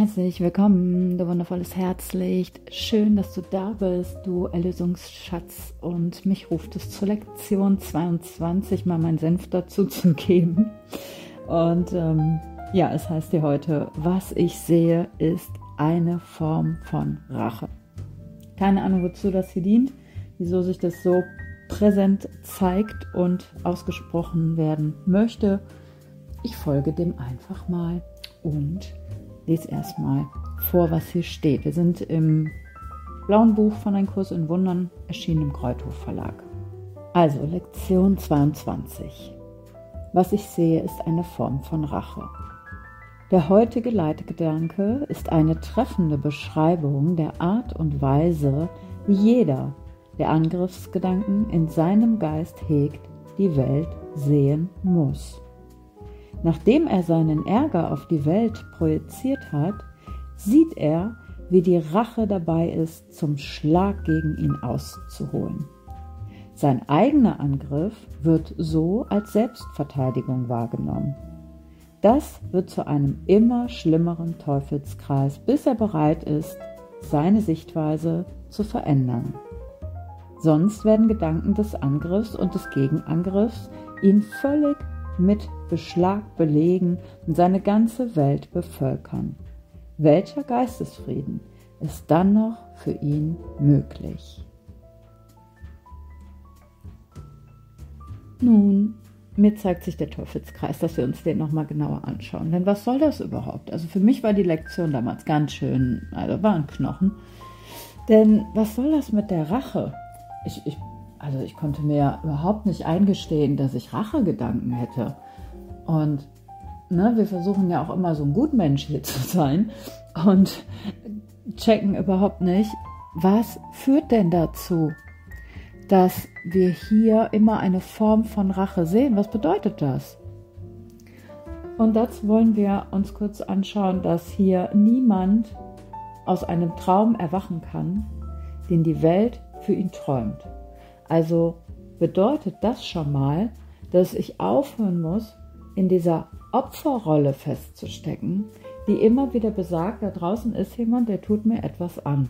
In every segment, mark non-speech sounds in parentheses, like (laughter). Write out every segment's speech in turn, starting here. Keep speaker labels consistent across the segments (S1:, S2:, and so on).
S1: Herzlich willkommen, du wundervolles Herzlicht. Schön, dass du da bist, du Erlösungsschatz. Und mich ruft es zur Lektion 22 mal meinen Senf dazu zu geben. Und ähm, ja, es heißt dir heute, was ich sehe, ist eine Form von Rache. Keine Ahnung, wozu das hier dient, wieso sich das so präsent zeigt und ausgesprochen werden möchte. Ich folge dem einfach mal und lese erstmal vor, was hier steht. Wir sind im blauen Buch von Ein Kurs in Wundern, erschienen im Kreuthof Verlag. Also Lektion 22. Was ich sehe, ist eine Form von Rache. Der heutige Leitgedanke ist eine treffende Beschreibung der Art und Weise, wie jeder, der Angriffsgedanken in seinem Geist hegt, die Welt sehen muss. Nachdem er seinen Ärger auf die Welt projiziert hat, sieht er, wie die Rache dabei ist, zum Schlag gegen ihn auszuholen. Sein eigener Angriff wird so als Selbstverteidigung wahrgenommen. Das wird zu einem immer schlimmeren Teufelskreis, bis er bereit ist, seine Sichtweise zu verändern. Sonst werden Gedanken des Angriffs und des Gegenangriffs ihn völlig mit Beschlag belegen und seine ganze Welt bevölkern. Welcher Geistesfrieden ist dann noch für ihn möglich? Nun, mir zeigt sich der Teufelskreis, dass wir uns den nochmal genauer anschauen. Denn was soll das überhaupt? Also für mich war die Lektion damals ganz schön, also war ein Knochen. Denn was soll das mit der Rache? Ich, ich also ich konnte mir überhaupt nicht eingestehen, dass ich Rachegedanken hätte. Und ne, wir versuchen ja auch immer so ein Gutmensch hier (laughs) zu sein und checken überhaupt nicht, was führt denn dazu, dass wir hier immer eine Form von Rache sehen. Was bedeutet das? Und dazu wollen wir uns kurz anschauen, dass hier niemand aus einem Traum erwachen kann, den die Welt für ihn träumt. Also bedeutet das schon mal, dass ich aufhören muss, in dieser Opferrolle festzustecken, die immer wieder besagt, da draußen ist jemand, der tut mir etwas an.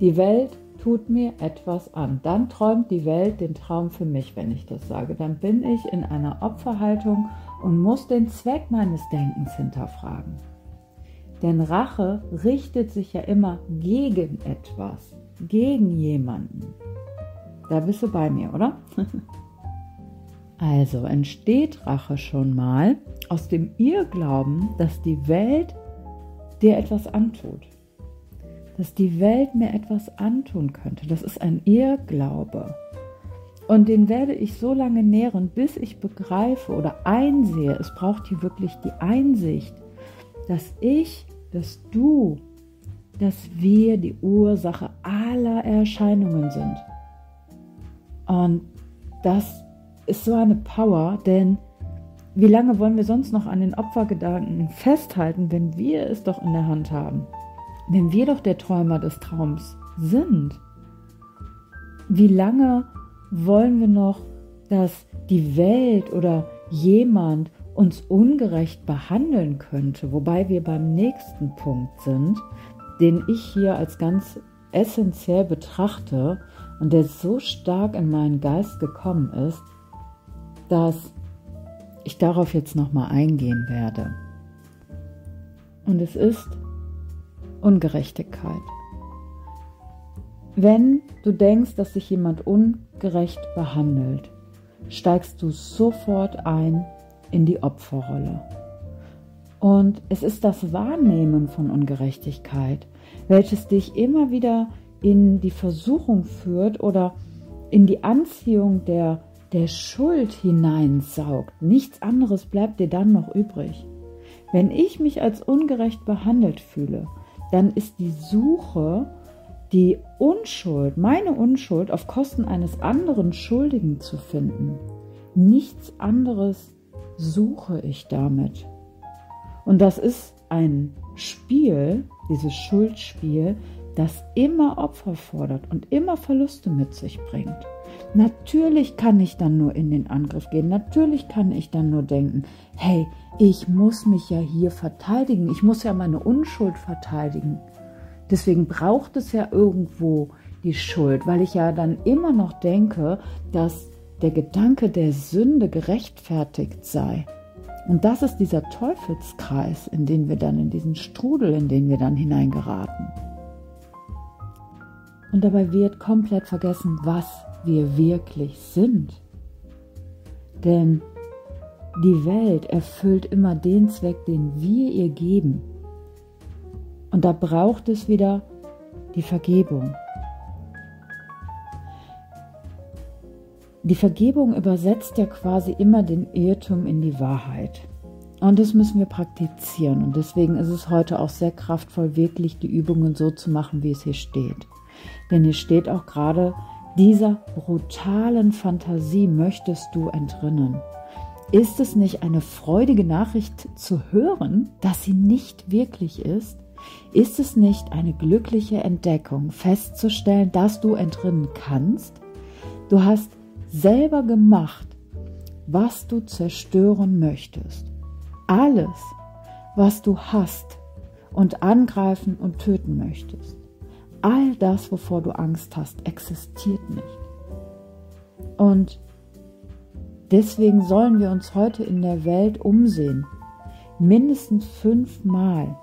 S1: Die Welt tut mir etwas an. Dann träumt die Welt den Traum für mich, wenn ich das sage. Dann bin ich in einer Opferhaltung und muss den Zweck meines Denkens hinterfragen. Denn Rache richtet sich ja immer gegen etwas, gegen jemanden. Da bist du bei mir, oder? (laughs) also entsteht Rache schon mal aus dem Irrglauben, dass die Welt dir etwas antut. Dass die Welt mir etwas antun könnte. Das ist ein Irrglaube. Und den werde ich so lange nähren, bis ich begreife oder einsehe, es braucht hier wirklich die Einsicht, dass ich, dass du, dass wir die Ursache aller Erscheinungen sind. Und das ist so eine Power, denn wie lange wollen wir sonst noch an den Opfergedanken festhalten, wenn wir es doch in der Hand haben? Wenn wir doch der Träumer des Traums sind? Wie lange wollen wir noch, dass die Welt oder jemand uns ungerecht behandeln könnte, wobei wir beim nächsten Punkt sind, den ich hier als ganz essentiell betrachte und der so stark in meinen Geist gekommen ist, dass ich darauf jetzt nochmal eingehen werde. Und es ist Ungerechtigkeit. Wenn du denkst, dass sich jemand ungerecht behandelt, steigst du sofort ein in die Opferrolle. Und es ist das Wahrnehmen von Ungerechtigkeit, welches dich immer wieder in die Versuchung führt oder in die Anziehung der, der Schuld hineinsaugt. Nichts anderes bleibt dir dann noch übrig. Wenn ich mich als ungerecht behandelt fühle, dann ist die Suche, die Unschuld, meine Unschuld auf Kosten eines anderen Schuldigen zu finden. Nichts anderes suche ich damit. Und das ist ein Spiel, dieses Schuldspiel, das immer Opfer fordert und immer Verluste mit sich bringt. Natürlich kann ich dann nur in den Angriff gehen. Natürlich kann ich dann nur denken, hey, ich muss mich ja hier verteidigen. Ich muss ja meine Unschuld verteidigen. Deswegen braucht es ja irgendwo die Schuld, weil ich ja dann immer noch denke, dass der Gedanke der Sünde gerechtfertigt sei. Und das ist dieser Teufelskreis, in den wir dann, in diesen Strudel, in den wir dann hineingeraten. Und dabei wird komplett vergessen, was wir wirklich sind. Denn die Welt erfüllt immer den Zweck, den wir ihr geben. Und da braucht es wieder die Vergebung. Die Vergebung übersetzt ja quasi immer den Irrtum in die Wahrheit. Und das müssen wir praktizieren. Und deswegen ist es heute auch sehr kraftvoll, wirklich die Übungen so zu machen, wie es hier steht. Denn hier steht auch gerade, dieser brutalen Fantasie möchtest du entrinnen. Ist es nicht eine freudige Nachricht zu hören, dass sie nicht wirklich ist? Ist es nicht eine glückliche Entdeckung festzustellen, dass du entrinnen kannst? Du hast selber gemacht, was du zerstören möchtest. Alles, was du hast und angreifen und töten möchtest all das, wovor du Angst hast, existiert nicht. Und deswegen sollen wir uns heute in der Welt umsehen. Mindestens fünfmal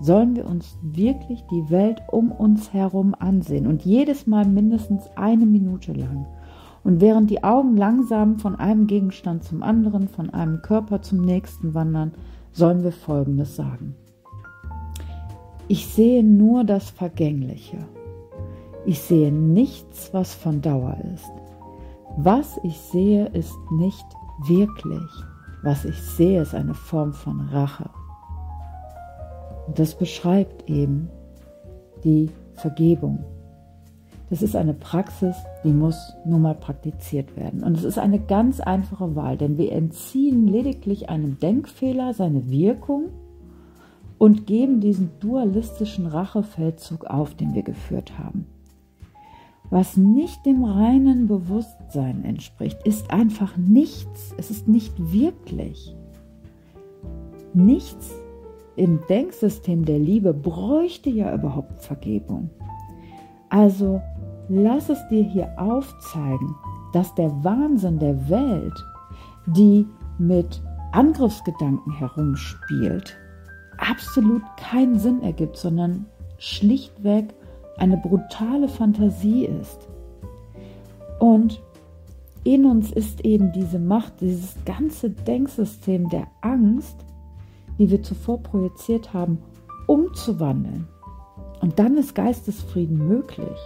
S1: sollen wir uns wirklich die Welt um uns herum ansehen und jedes Mal mindestens eine Minute lang. Und während die Augen langsam von einem Gegenstand zum anderen, von einem Körper zum nächsten wandern, sollen wir Folgendes sagen. Ich sehe nur das Vergängliche. Ich sehe nichts, was von Dauer ist. Was ich sehe, ist nicht wirklich. Was ich sehe, ist eine Form von Rache. Und das beschreibt eben die Vergebung. Das ist eine Praxis, die muss nun mal praktiziert werden. Und es ist eine ganz einfache Wahl, denn wir entziehen lediglich einem Denkfehler seine Wirkung und geben diesen dualistischen Rachefeldzug auf, den wir geführt haben. Was nicht dem reinen Bewusstsein entspricht, ist einfach nichts. Es ist nicht wirklich. Nichts im Denksystem der Liebe bräuchte ja überhaupt Vergebung. Also lass es dir hier aufzeigen, dass der Wahnsinn der Welt, die mit Angriffsgedanken herumspielt, absolut keinen Sinn ergibt, sondern schlichtweg eine brutale Fantasie ist. Und in uns ist eben diese Macht, dieses ganze Denksystem der Angst, die wir zuvor projiziert haben, umzuwandeln. Und dann ist Geistesfrieden möglich.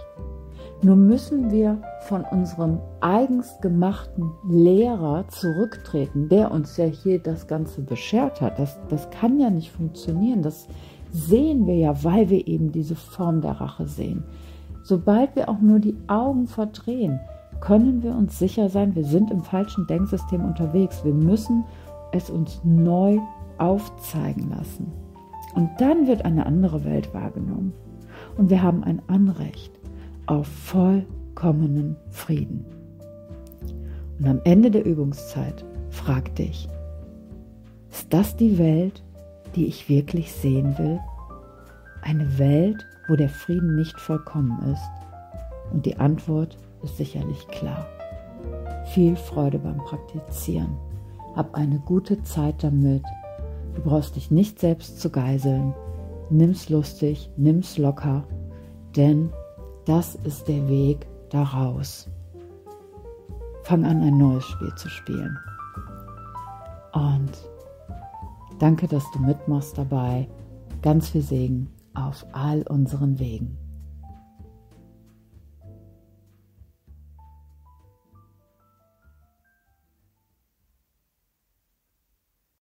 S1: Nur müssen wir von unserem eigens gemachten Lehrer zurücktreten, der uns ja hier das Ganze beschert hat. Das, das kann ja nicht funktionieren. Das sehen wir ja, weil wir eben diese Form der Rache sehen. Sobald wir auch nur die Augen verdrehen, können wir uns sicher sein, wir sind im falschen Denksystem unterwegs. Wir müssen es uns neu aufzeigen lassen. Und dann wird eine andere Welt wahrgenommen. Und wir haben ein Anrecht auf vollkommenen Frieden. Und am Ende der Übungszeit frag dich, ist das die Welt, die ich wirklich sehen will? Eine Welt, wo der Frieden nicht vollkommen ist? Und die Antwort ist sicherlich klar. Viel Freude beim Praktizieren. Hab eine gute Zeit damit. Du brauchst dich nicht selbst zu geiseln. Nimm's lustig, nimm's locker, denn das ist der Weg daraus. Fang an, ein neues Spiel zu spielen. Und danke, dass du mitmachst dabei. Ganz viel Segen auf all unseren Wegen.